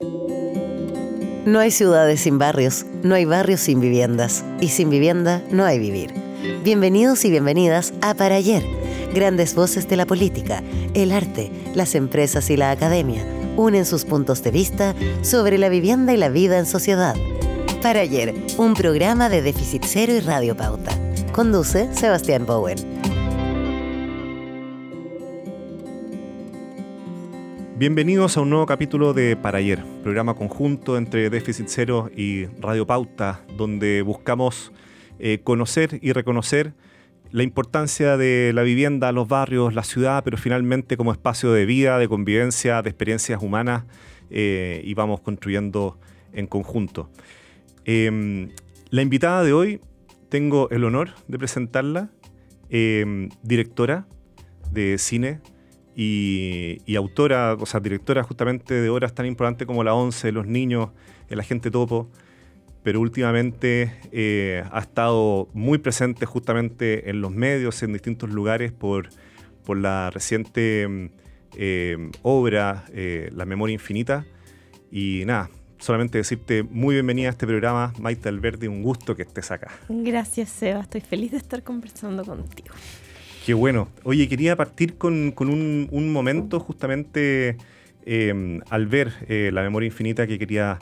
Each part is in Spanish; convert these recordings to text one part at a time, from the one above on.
No hay ciudades sin barrios, no hay barrios sin viviendas, y sin vivienda no hay vivir. Bienvenidos y bienvenidas a Para Ayer, grandes voces de la política, el arte, las empresas y la academia unen sus puntos de vista sobre la vivienda y la vida en sociedad. Para Ayer, un programa de Déficit Cero y Radio Pauta. Conduce Sebastián Bowen. Bienvenidos a un nuevo capítulo de Para Ayer, programa conjunto entre Déficit Cero y Radio Pauta, donde buscamos eh, conocer y reconocer la importancia de la vivienda, los barrios, la ciudad, pero finalmente como espacio de vida, de convivencia, de experiencias humanas, eh, y vamos construyendo en conjunto. Em, la invitada de hoy, tengo el honor de presentarla, em, directora de cine, y, autora, o sea, directora justamente de obras tan importantes como La Once, Los Niños, El Agente Topo, pero últimamente eh, ha estado muy presente justamente en los medios, en distintos lugares, por, por la reciente eh, obra eh, La Memoria Infinita. Y nada, solamente decirte muy bienvenida a este programa, Maite Alberti, un gusto que estés acá. Gracias, Seba, estoy feliz de estar conversando contigo. Qué bueno. Oye, quería partir con, un, momento justamente eh, al ver eh, la memoria infinita que quería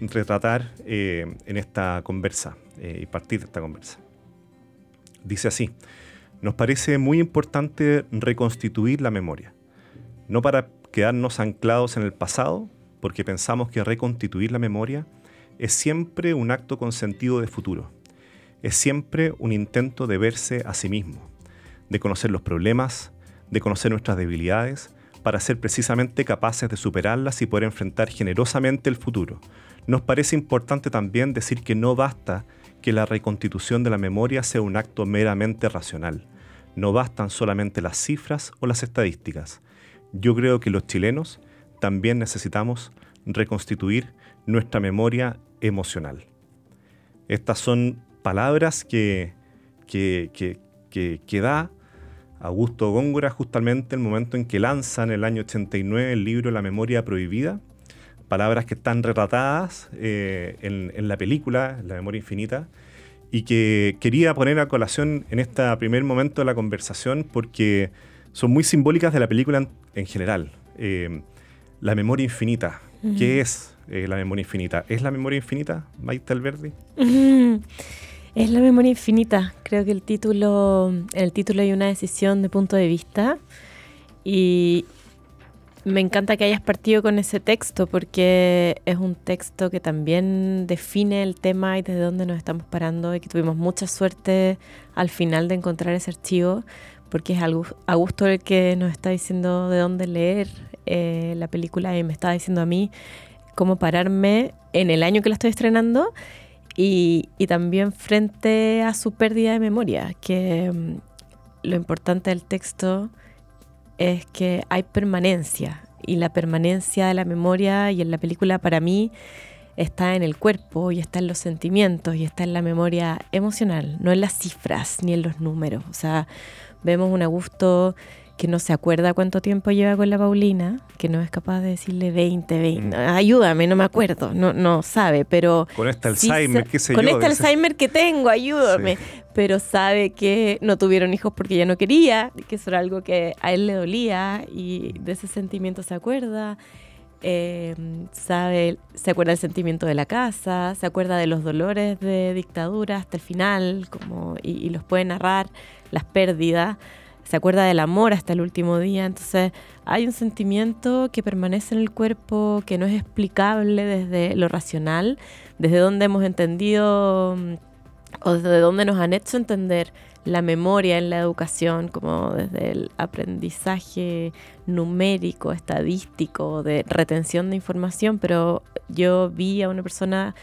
retratar eh, en esta conversa y partir de esta conversa. Dice así, nos parece muy importante reconstituir la memoria, no para quedarnos anclados en el pasado, porque pensamos que reconstituir la memoria es siempre un acto con sentido de futuro, es siempre un intento de verse a sí mismo de conocer los problemas, de conocer nuestras debilidades, para ser precisamente capaces de superarlas y poder enfrentar generosamente el futuro. Nos parece importante también decir que no basta que la reconstitución de la memoria sea un acto meramente racional. No bastan solamente las cifras o las estadísticas. Yo creo que los chilenos también necesitamos reconstituir nuestra memoria emocional. Estas son palabras que, que, que, da Augusto Góngora justamente el momento en que lanza en el año 89 el libro La memoria prohibida, palabras que están retratadas eh, en, la película, La memoria infinita, y que quería poner a colación en este primer momento de la conversación porque son muy simbólicas de la película en, general. Eh, la memoria infinita, ¿qué es eh, la memoria infinita? ¿Es la memoria infinita, Maite Alberdi? Es la memoria infinita. Creo que el título, el título hay una decisión de punto de vista. Y me encanta que hayas partido con ese texto porque es un texto que también define el tema y desde dónde nos estamos parando y que tuvimos mucha suerte al final de encontrar ese archivo porque es Augusto el que nos está diciendo de dónde leer eh, la película y me está diciendo a mí cómo pararme en el año que la estoy estrenando y, también frente a su pérdida de memoria, que mm, lo importante del texto es que hay permanencia y la permanencia de la memoria y en la película para mí está en el cuerpo y está en los sentimientos y está en la memoria emocional, no en las cifras ni en los números. O sea, vemos un Augusto que no se acuerda cuánto tiempo lleva con la Paulina, que no es capaz de decirle 20, 20. Mm. Ayúdame, no me acuerdo, no, no sabe, pero... Con este Alzheimer, qué sé con yo. Con este Alzheimer que tengo, ayúdame. Pero sabe que no tuvieron hijos porque ya no quería, que eso era algo que a él le dolía y de ese sentimiento se acuerda. Eh, sabe, se acuerda del sentimiento de la casa, se acuerda de los dolores de dictadura hasta el final, como, y, y los puede narrar, las pérdidas se acuerda del amor hasta el último día. Entonces hay un sentimiento que permanece en el cuerpo, que no es explicable desde lo racional, desde donde hemos entendido mm, o desde donde nos han hecho entender la memoria en la educación, como desde el aprendizaje numérico, estadístico, de retención de información, pero yo vi a una persona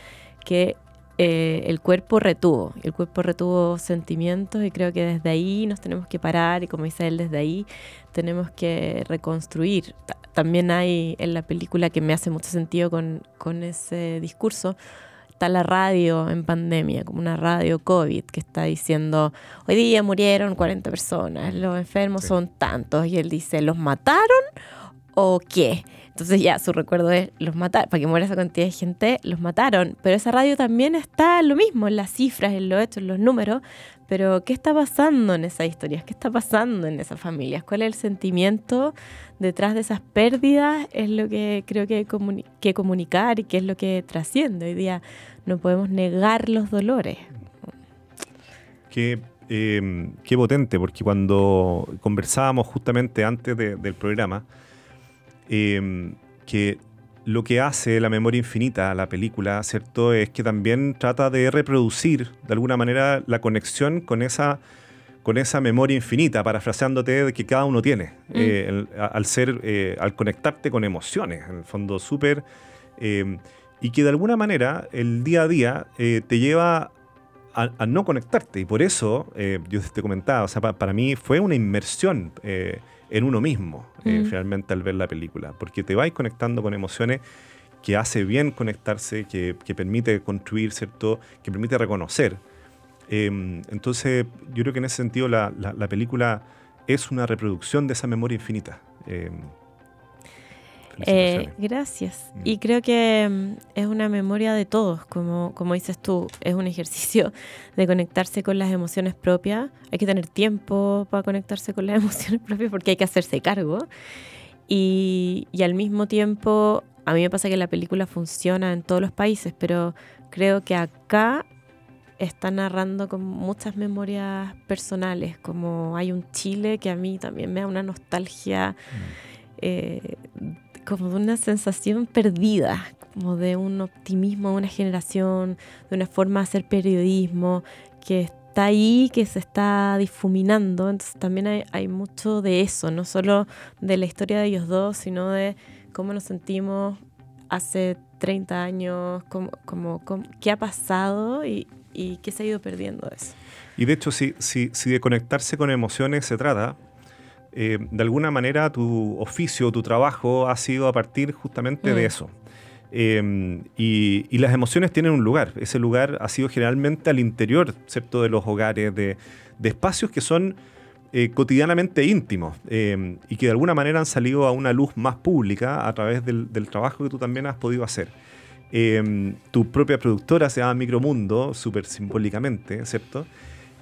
que eh, el cuerpo retuvo, el cuerpo retuvo sentimientos y creo que desde ahí nos tenemos que parar y como dice él, desde ahí tenemos que reconstruir. también hay en la película que me hace mucho sentido con, con ese discurso, está la radio en pandemia, como una radio COVID que está diciendo, hoy día murieron 40 personas, los enfermos son tantos, y él dice, ¿los mataron ¿O qué? Entonces ya su recuerdo es, los mataron, para que muera esa cantidad de gente, los mataron. Pero esa radio también está lo mismo, en las cifras, en los hechos, en los números. Pero ¿qué está pasando en esas historias? ¿Qué está pasando en esas familias? ¿Cuál es el sentimiento detrás de esas pérdidas? Es lo que creo que hay que comunicar y que es lo que trasciende. Hoy día no podemos negar los dolores. Qué, eh, qué potente, porque cuando conversábamos justamente antes del programa, Em, que lo que hace la memoria infinita, la película, ¿cierto? Es que también trata de reproducir de alguna manera la conexión con esa, con esa memoria infinita, parafraseándote de que cada uno tiene, mm. eh, al ser, eh, al conectarte con emociones, en el fondo súper, em, y que de alguna manera el día a día eh, te lleva a, no conectarte. Y por eso, yo te comentaba, o sea, para mí fue una inmersión en uno mismo, eh, mm. finalmente, al ver la película, porque te vais conectando con emociones que hace bien conectarse, que, permite construir, ¿cierto? Que permite reconocer. Em, entonces, yo creo que en ese sentido la, la, película es una reproducción de esa memoria infinita. Em, eh, gracias. Mm. Y creo que mm, es una memoria de todos, como, como dices tú, es un ejercicio de conectarse con las emociones propias. Hay que tener tiempo para conectarse con las emociones propias porque hay que hacerse cargo. Y, y al mismo tiempo, a mí me pasa que la película funciona en todos los países, pero creo que acá está narrando con muchas memorias personales, como hay un Chile que a mí también me da una nostalgia. Mm. Eh, como de una sensación perdida, como de un optimismo de una generación, de una forma de hacer periodismo que está ahí, que se está difuminando. Entonces también hay, mucho de eso, no solo de la historia de ellos dos, sino de cómo nos sentimos hace 30 años, como, como, qué ha pasado y, y, qué se ha ido perdiendo eso. Y de hecho, si, si, si de conectarse con emociones se trata, eh, de alguna manera tu oficio, tu trabajo ha sido a partir justamente de mm. eso. Em, y, las emociones tienen un lugar. Ese lugar ha sido generalmente al interior, ¿cierto? De los hogares, de, espacios que son eh, cotidianamente íntimos y que de alguna manera han salido a una luz más pública a través del, trabajo que tú también has podido hacer. Tu propia productora se llama Micromundo, súper simbólicamente, ¿cierto?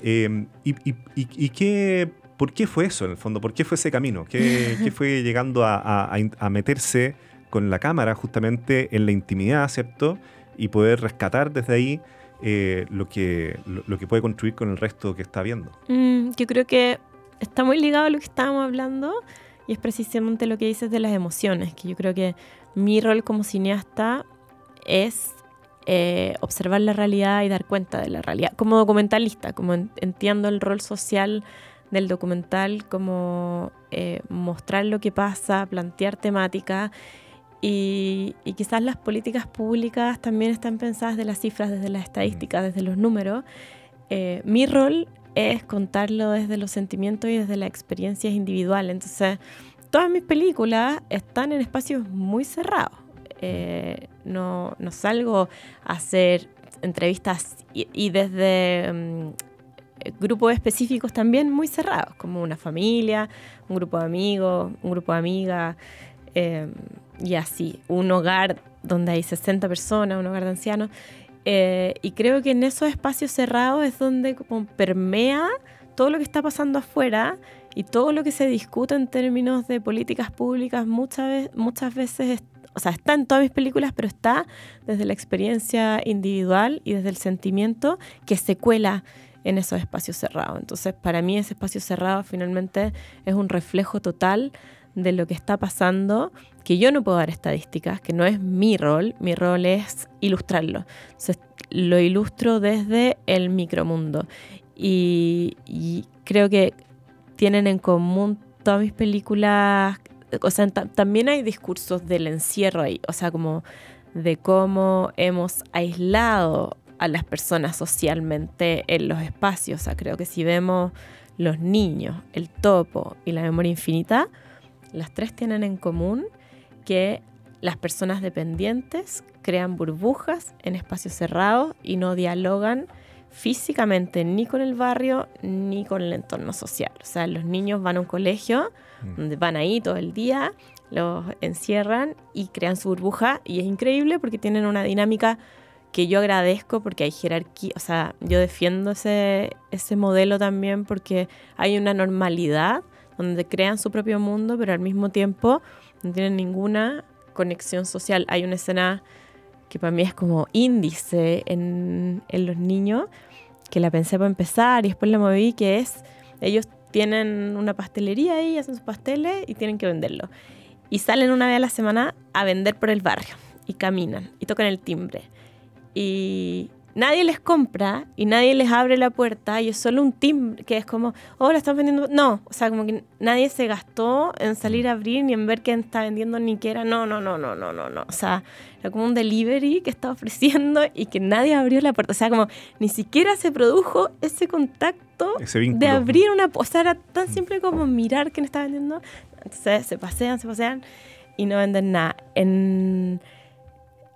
y, y, qué ¿Por qué fue eso en el fondo? ¿Por qué fue ese camino? ¿Qué, fue llegando a, meterse con la cámara justamente en la intimidad, ¿cierto? Y poder rescatar desde ahí eh, lo, que, lo, que puede construir con el resto que está viendo. Mm, yo creo que está muy ligado a lo que estábamos hablando y es precisamente lo que dices de las emociones, que yo creo que mi rol como cineasta es eh, observar la realidad y dar cuenta de la realidad. Como documentalista, como entiendo el rol social del documental, como eh, mostrar lo que pasa, plantear temática y, quizás las políticas públicas también están pensadas de las cifras, desde las estadísticas, desde los números. Eh, mi rol es contarlo desde los sentimientos y desde las experiencias individuales. Entonces, todas mis películas están en espacios muy cerrados. Eh, no, no, salgo a hacer entrevistas y, desde mm, grupos específicos también muy cerrados, como una familia, un grupo de amigos, un grupo de amigas, em, y así, un hogar donde hay 60 personas, un hogar de ancianos. Eh, y creo que en esos espacios cerrados es donde como permea todo lo que está pasando afuera y todo lo que se discute en términos de políticas públicas muchas, muchas veces, o sea, está en todas mis películas, pero está desde la experiencia individual y desde el sentimiento que se cuela en esos espacios cerrados. Entonces, para mí ese espacio cerrado finalmente es un reflejo total de lo que está pasando, que yo no puedo dar estadísticas, que no es mi rol, mi rol es ilustrarlo. Entonces, lo ilustro desde el micromundo. Y, y creo que tienen en común todas mis películas, o sea, también hay discursos del encierro ahí, o sea, como de cómo hemos aislado a las personas socialmente en los espacios. O sea, creo que si vemos los niños, el topo y la memoria infinita, las tres tienen en común que las personas dependientes crean burbujas en espacios cerrados y no dialogan físicamente ni con el barrio ni con el entorno social. O sea, los niños van a un colegio mm. donde van ahí todo el día, los encierran y crean su burbuja y es increíble porque tienen una dinámica que yo agradezco porque hay jerarquía, o sea, yo defiendo ese, ese modelo también porque hay una normalidad donde crean su propio mundo, pero al mismo tiempo no tienen ninguna conexión social. Hay una escena que para mí es como índice en, en los niños, que la pensé para empezar y después la moví, que es, ellos tienen una pastelería ahí, hacen sus pasteles y tienen que venderlo. Y salen una vez a la semana a vender por el barrio y caminan y tocan el timbre. Y nadie les compra y nadie les abre la puerta y es solo un timbre que es como, oh, la están vendiendo. No, o sea, como que nadie se gastó en salir a abrir ni en ver quién está vendiendo ni qué era. No, no, no, no, no, no, no. O sea, era como un delivery que estaba ofreciendo y que nadie abrió la puerta. O sea, como ni siquiera se produjo ese contacto de abrir una. O sea, era tan simple como mirar quién está vendiendo. Entonces se pasean, se pasean y no venden nada. En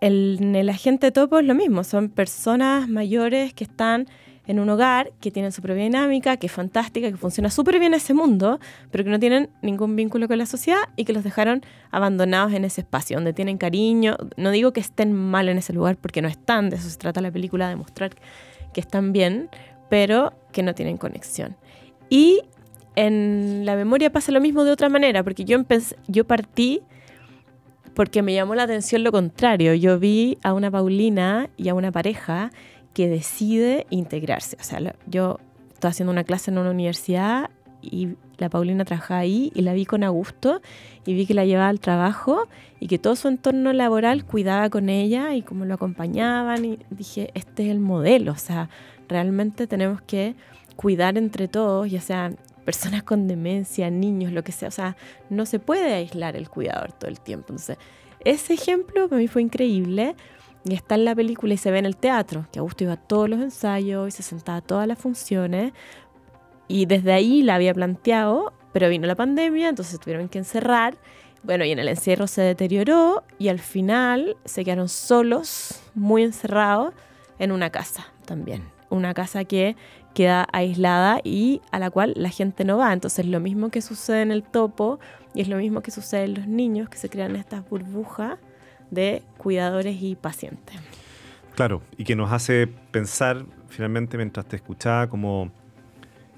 el, el agente topo es lo mismo, son personas mayores que están en un hogar, que tienen su propia dinámica, que es fantástica, que funciona súper bien ese mundo, pero que no tienen ningún vínculo con la sociedad y que los dejaron abandonados en ese espacio, donde tienen cariño. No digo que estén mal en ese lugar, porque no están, de eso se trata la película, de mostrar que están bien, pero que no tienen conexión. Y en la memoria pasa lo mismo de otra manera, porque yo, yo partí porque me llamó la atención lo contrario. Yo vi a una Paulina y a una pareja que decide integrarse. O sea, yo estaba haciendo una clase en una universidad y la Paulina trabajaba ahí y la vi con Augusto y vi que la llevaba al trabajo y que todo su entorno laboral cuidaba con ella y cómo lo acompañaban y dije, este es el modelo, o sea, realmente tenemos que cuidar entre todos, ya sea personas con demencia, niños, lo que sea. O sea, no se puede aislar el cuidador todo el tiempo. Entonces, ese ejemplo para mí fue increíble. Y está en la película y se ve en el teatro, que Augusto iba a todos los ensayos y se sentaba a todas las funciones. Y desde ahí la había planteado, pero vino la pandemia, entonces tuvieron que encerrar. Bueno, y en el encierro se deterioró y al final se quedaron solos, muy encerrados, en una casa también. Una casa que queda aislada y a la cual la gente no va. Entonces lo mismo que sucede en el topo y es lo mismo que sucede en los niños, que se crean estas burbujas de cuidadores y pacientes. Claro, y que nos hace pensar finalmente mientras te escuchaba como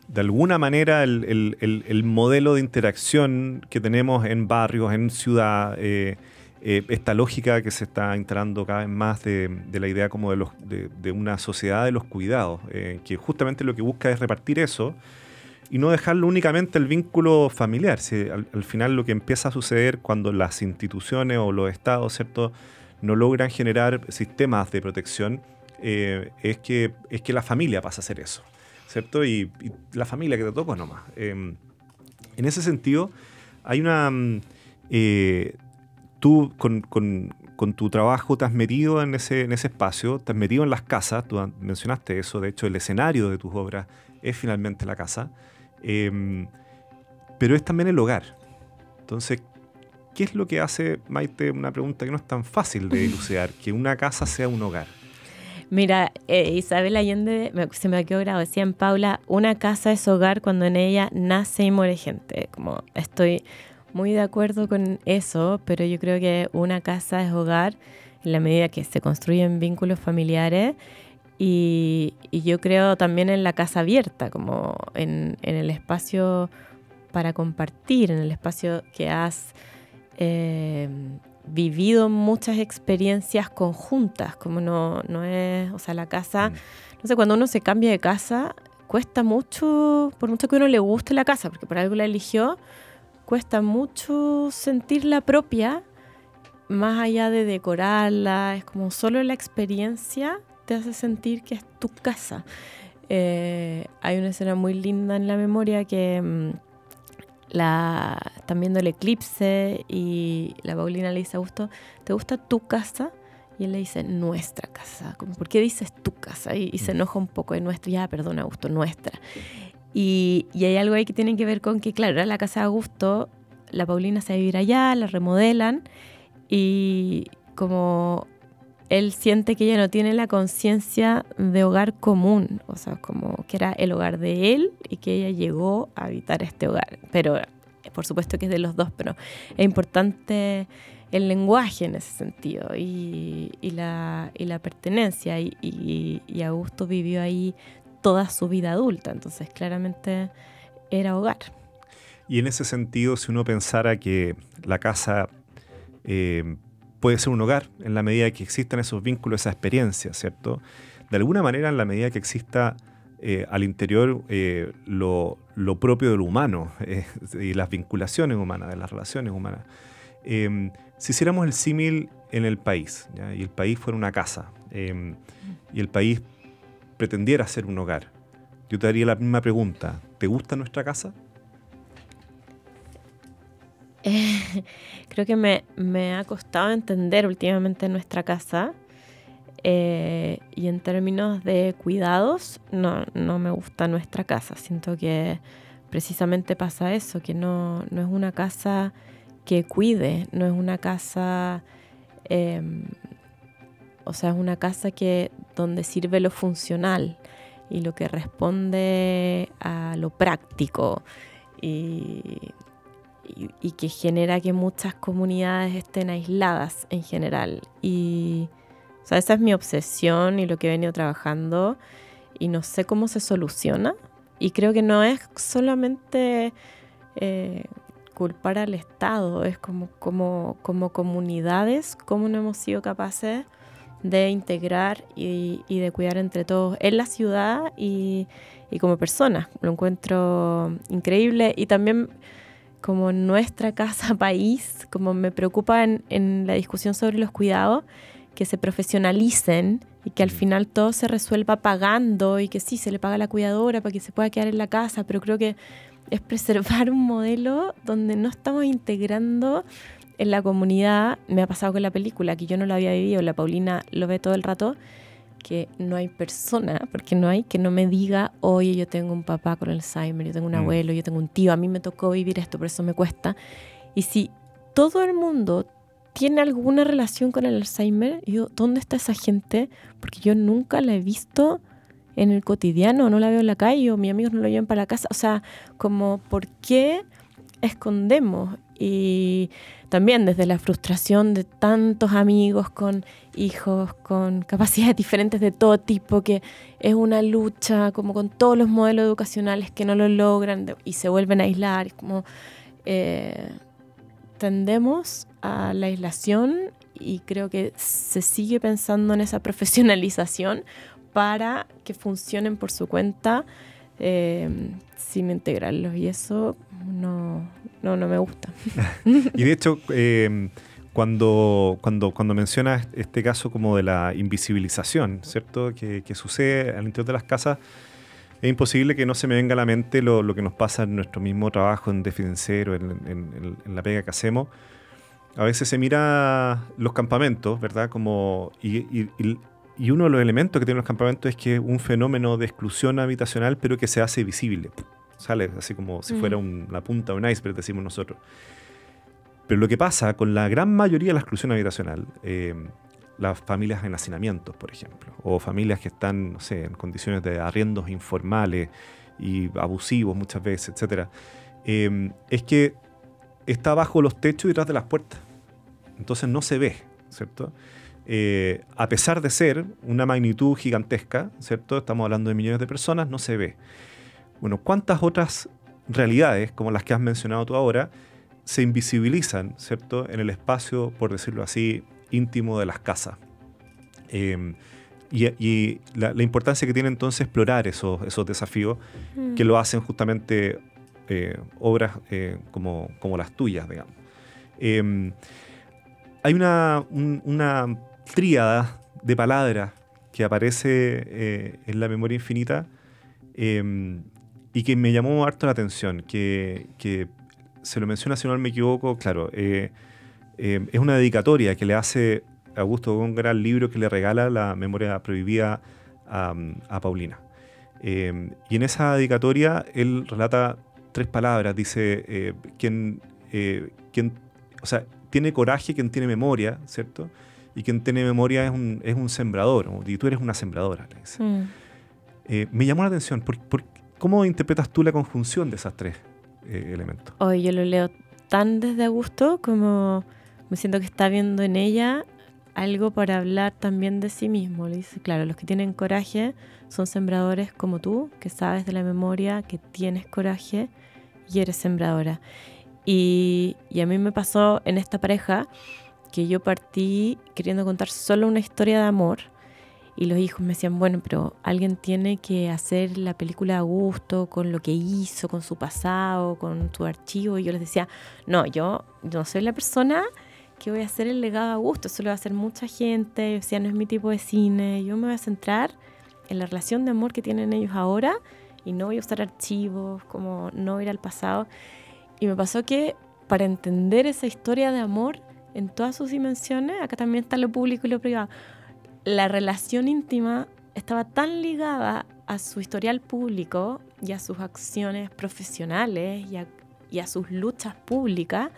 de alguna manera el, modelo de interacción que tenemos en barrios, en ciudad, eh, eh, esta lógica que se está instalando cada vez más de, la idea como de, los, de, una sociedad de los cuidados, eh, que justamente lo que busca es repartir eso y no dejarlo únicamente el vínculo familiar. Si al, final lo que empieza a suceder cuando las instituciones o los estados, ¿cierto?, no logran generar sistemas de protección, eh, es, que, es que la familia pasa a hacer eso, ¿cierto? Y, la familia que te tocó nomás. en ese sentido, hay una... Mm, tú con, tu trabajo te has metido en ese, en ese espacio, te has metido en las casas, tú mencionaste eso, de hecho el escenario de tus obras es finalmente la casa, em, pero es también el hogar. Entonces, ¿qué es lo que hace, Maite, una pregunta que no es tan fácil de dilucidar, que una casa sea un hogar? Mira, eh, Isabel Allende, se me quedó grabado, decía en Paula, una casa es hogar cuando en ella nace y muere gente. Como estoy muy de acuerdo con eso, pero yo creo que una casa es hogar en la medida que se construyen vínculos familiares y, yo creo también en la casa abierta, como en, el espacio para compartir, en el espacio que has eh, vivido muchas experiencias conjuntas, como no, no es, o sea, la casa, mm. no sé, cuando uno se cambia de casa, cuesta mucho, por mucho que uno le guste la casa, porque por algo la eligió, cuesta mucho sentirla propia, más allá de decorarla, es como solo la experiencia te hace sentir que es tu casa. Eh, hay una escena muy linda en la memoria que mm, la, están viendo el eclipse y la Paulina le dice a Augusto, ¿te gusta tu casa? Y él le dice, nuestra casa. Como, ¿Por qué dices tu casa? Y, se mm. enoja un poco de nuestra. Ya, perdona, Augusto, nuestra. Y, hay algo ahí que tiene que ver con que, claro, era la casa de Augusto, la Paulina se va a vivir allá, la remodelan y como él siente que ella no tiene la conciencia de hogar común, o sea, como que era el hogar de él y que ella llegó a habitar este hogar. Pero por supuesto que es de los dos, pero es importante el lenguaje en ese sentido y, la, y la, pertenencia. Y, y, Augusto vivió ahí toda su vida adulta, entonces claramente era hogar. Y en ese sentido, si uno pensara que la casa eh, puede ser un hogar en la medida que existan esos vínculos, esa experiencia, ¿cierto? De alguna manera, en la medida que exista eh, al interior eh, lo, propio de lo humano y las vinculaciones humanas, de las relaciones humanas. Em, si hiciéramos el símil en el país, y el país fuera una casa, em, y el país pretendiera ser un hogar, yo te haría la misma pregunta, ¿te gusta nuestra casa? creo que me, ha costado entender últimamente nuestra casa. Eh, y en términos de cuidados, no, no me gusta nuestra casa. Siento que precisamente pasa eso, que no, no es una casa que cuide, no es una casa, em, o sea, es una casa que donde sirve lo funcional y lo que responde a lo práctico y, que genera que muchas comunidades estén aisladas en general. Y esa es mi obsesión y lo que he venido trabajando y no sé cómo se soluciona. Y creo que no es solamente eh, culpar al Estado, es como, como, como comunidades, cómo no hemos sido capaces de integrar y, y, de cuidar entre todos en la ciudad y, y, como personas. Lo encuentro increíble y también como nuestra casa país, como me preocupa en, en la discusión sobre los cuidados, que se profesionalicen y que al final todo se resuelva pagando y que sí, se le paga a la cuidadora para que se pueda quedar en la casa, pero creo que es preservar un modelo donde no estamos integrando en la comunidad. Me ha pasado con la película, que yo no lo había vivido, la Paulina lo ve todo el rato, que no hay persona, porque no hay que no me diga, oye, yo tengo un papá con Alzheimer, yo tengo un mm. abuelo, yo tengo un tío, a mí me tocó vivir esto, por eso me cuesta. Y si todo el mundo tiene alguna relación con el Alzheimer, yo, ¿dónde está esa gente? Porque yo nunca la he visto en el cotidiano, no la veo en la calle o mis amigos no lo llevan para la casa. O sea, como, ¿por qué escondemos? Y también desde la frustración de tantos amigos con hijos, con capacidades diferentes de todo tipo, que es una lucha como con todos los modelos educacionales que no lo logran y se vuelven a aislar. Como eh, tendemos a la aislación y creo que se sigue pensando en esa profesionalización para que funcionen por su cuenta eh, sin integrarlos. Y eso no, no, no me gusta. y de hecho, eh, cuando, cuando, cuando mencionas este caso como de la invisibilización, ¿cierto? Que, sucede al interior de las casas, es imposible que no se me venga a la mente lo, lo que nos pasa en nuestro mismo trabajo en Defidencero, en, en, la pega que hacemos. A veces se mira los campamentos, ¿verdad? Como, y, y uno de los elementos que tienen los campamentos es que es un fenómeno de exclusión habitacional, pero que se hace visible. Sale así como si fuera mm. la punta de un iceberg, decimos nosotros. Pero lo que pasa con la gran mayoría de la exclusión habitacional, eh, las familias en hacinamientos, por ejemplo, o familias que están, no sé, en condiciones de arriendos informales y abusivos muchas veces, etc., eh, es que está bajo los techos y detrás de las puertas. Entonces no se ve, ¿cierto? Eh, a pesar de ser una magnitud gigantesca, ¿cierto? Estamos hablando de millones de personas, no se ve. Bueno, ¿cuántas otras realidades, como las que has mencionado tú ahora, se invisibilizan, ¿cierto? En el espacio, por decirlo así, íntimo de las casas. Em, y, la, importancia que tiene entonces explorar esos, esos desafíos mm. que lo hacen justamente eh, obras eh, como, como, las tuyas, digamos. Em, hay una, una tríada de palabras que aparece eh, en la memoria infinita em, y que me llamó harto la atención, que, se lo menciona, si no me equivoco, claro, eh, em, es una dedicatoria que le hace Augusto Góngora al libro que le regala la memoria prohibida a, Paulina. Em, y en esa dedicatoria él relata tres palabras, dice, eh, quien, quien, o sea, tiene coraje quien tiene memoria, ¿cierto? y quien tiene memoria es un, es un sembrador, y tú eres una sembradora, mm. eh, me llamó la atención, ¿cómo interpretas tú la conjunción de esas tres eh, elementos. Hoy yo lo leo tan desde Augusto como me siento que está viendo en ella algo para hablar también de sí mismo. Le dice, claro, los que tienen coraje son sembradores como tú, que sabes de la memoria, que tienes coraje y eres sembradora. Y, y a mí me pasó en esta pareja que yo partí queriendo contar solo una historia de amor y los hijos me decían, bueno, pero alguien tiene que hacer la película a gusto, con lo que hizo, con su pasado, con su archivo. Y yo les decía, no, yo no soy la persona que voy a hacer el legado a gusto, eso lo va a hacer mucha gente, o sea, no es mi tipo de cine, yo me voy a centrar en la relación de amor que tienen ellos ahora y no voy a usar archivos, como no ir al pasado. Y me pasó que para entender esa historia de amor en todas sus dimensiones, acá también está lo público y lo privado, la relación íntima estaba tan ligada a su historial público y a sus acciones profesionales y a, sus luchas públicas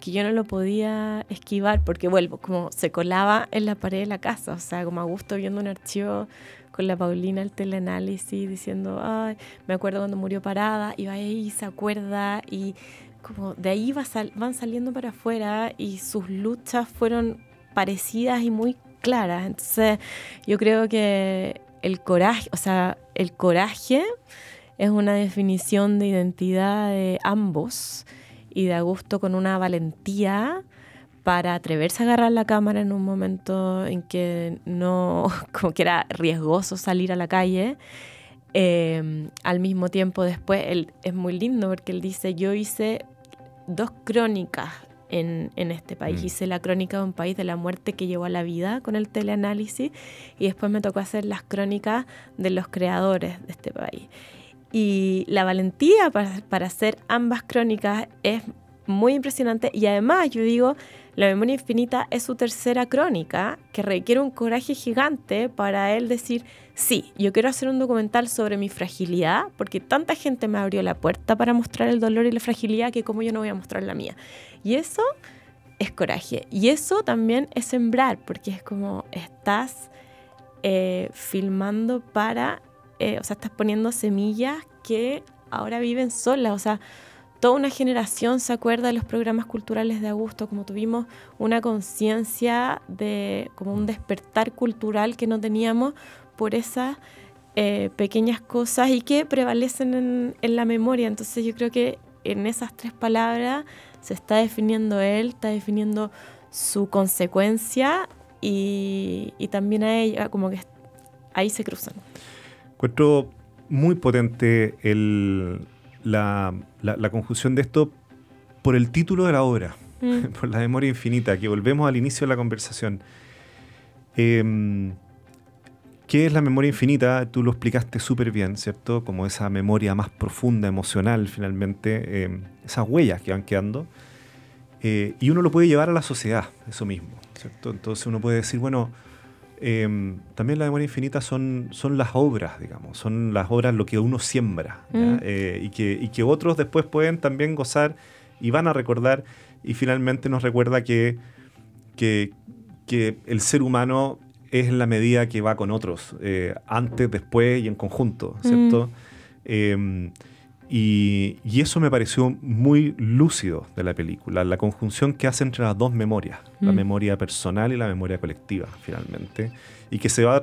que yo no lo podía esquivar porque vuelvo, como se colaba en la pared de la casa, o sea, como a gusto viendo un archivo con la Paulina el teleanálisis diciendo, ay, me acuerdo cuando murió parada, y va ahí, se acuerda y como de ahí va van saliendo para afuera y sus luchas fueron parecidas y muy claras. Entonces, yo creo que el coraje, o sea, el coraje es una definición de identidad de ambos y de Augusto con una valentía para atreverse a agarrar la cámara en un momento en que no, como que era riesgoso salir a la calle. Em, al mismo tiempo después, él, es muy lindo porque él dice, yo hice dos crónicas en, en, este país. Mm. Hice la crónica de un país de la muerte que llevó a la vida con el teleanálisis y después me tocó hacer las crónicas de los creadores de este país. Y la valentía para, para hacer ambas crónicas es muy impresionante y además yo digo, La memoria infinita es su tercera crónica que requiere un coraje gigante para él decir, sí, yo quiero hacer un documental sobre mi fragilidad porque tanta gente me abrió la puerta para mostrar el dolor y la fragilidad que como yo no voy a mostrar la mía. Y eso es coraje. Y eso también es sembrar porque es como estás eh, filmando para, eh, o sea, estás poniendo semillas que ahora viven solas, o sea, toda una generación se acuerda de los programas culturales de Augusto, como tuvimos una conciencia de, como un despertar cultural que no teníamos por esas eh, pequeñas cosas y que prevalecen en, en, la memoria. Entonces yo creo que en esas tres palabras se está definiendo él, está definiendo su consecuencia y, y también a ella, como que ahí se cruzan. Encuentro muy potente el, la, la, conjunción de esto por el título de la obra, mm. por la memoria infinita, que volvemos al inicio de la conversación. Em, ¿Qué es la memoria infinita? Tú lo explicaste súper bien, ¿cierto? Como esa memoria más profunda, emocional, finalmente, em, esas huellas que van quedando. Eh, y uno lo puede llevar a la sociedad, eso mismo, ¿cierto? Entonces uno puede decir, bueno, Em, también la memoria infinita son, son las obras, digamos, son las obras lo que uno siembra mm. eh, y, que, y, que, otros después pueden también gozar y van a recordar y finalmente nos recuerda que, que, que el ser humano es en la medida que va con otros, eh, antes, después y en conjunto, ¿cierto? Mm. Em, y, eso me pareció muy lúcido de la película, la conjunción que hace entre las dos memorias, la mm. memoria personal y la memoria colectiva, finalmente, y que se va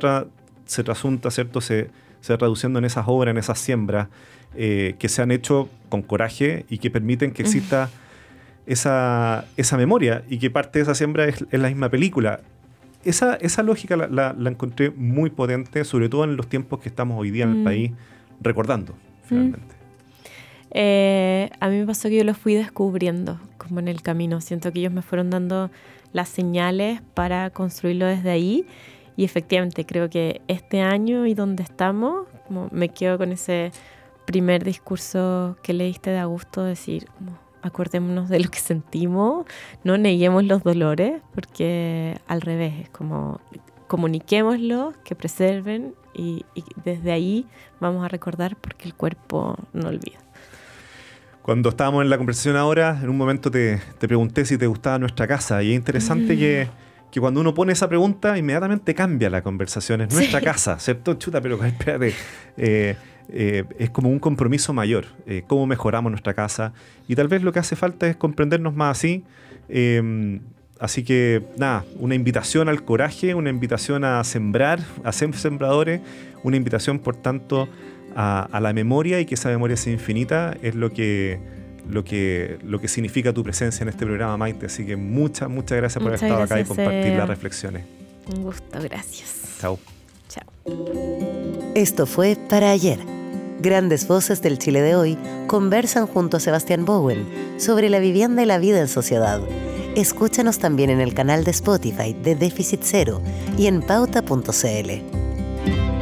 se trasunta, ¿cierto? Se, se va traduciendo en esas obras, en esas siembras eh, que se han hecho con coraje y que permiten que exista esa, esa memoria y que parte de esa siembra es, la misma película. Esa, esa lógica la, la, encontré muy potente, sobre todo en los tiempos que estamos hoy día en el mm. país recordando, finalmente. Eh, a mí me pasó que yo lo fui descubriendo como en el camino. Siento que ellos me fueron dando las señales para construirlo desde ahí. Y efectivamente creo que este año y donde estamos, como me quedo con ese primer discurso que leíste de Augusto, decir, acordémonos de lo que sentimos, no neguemos los dolores, porque al revés, es como comuniquémoslo, que preserven y, y desde ahí vamos a recordar porque el cuerpo no olvida. Cuando estábamos en la conversación ahora, en un momento te, te pregunté si te gustaba nuestra casa y es interesante que, mm. que, cuando uno pone esa pregunta, inmediatamente cambia la conversación. Es nuestra casa, ¿cierto? Chuta, pero espérate. Eh, eh, es como un compromiso mayor, eh, cómo mejoramos nuestra casa y tal vez lo que hace falta es comprendernos más así. Em, así que nada, una invitación al coraje, una invitación a sembrar, a ser sembradores, una invitación por tanto a, la memoria y que esa memoria sea infinita es lo que, lo que, lo que significa tu presencia en este programa, Maite. Así que muchas, muchas gracias por haber estado acá y compartir las reflexiones. Un gusto, gracias. Chao. Chao. Esto fue Para Ayer. Grandes voces del Chile de hoy conversan junto a Sebastián Bowen sobre la vivienda y la vida en sociedad. Escúchanos también en el canal de Spotify de Déficit Cero y en pauta.cl.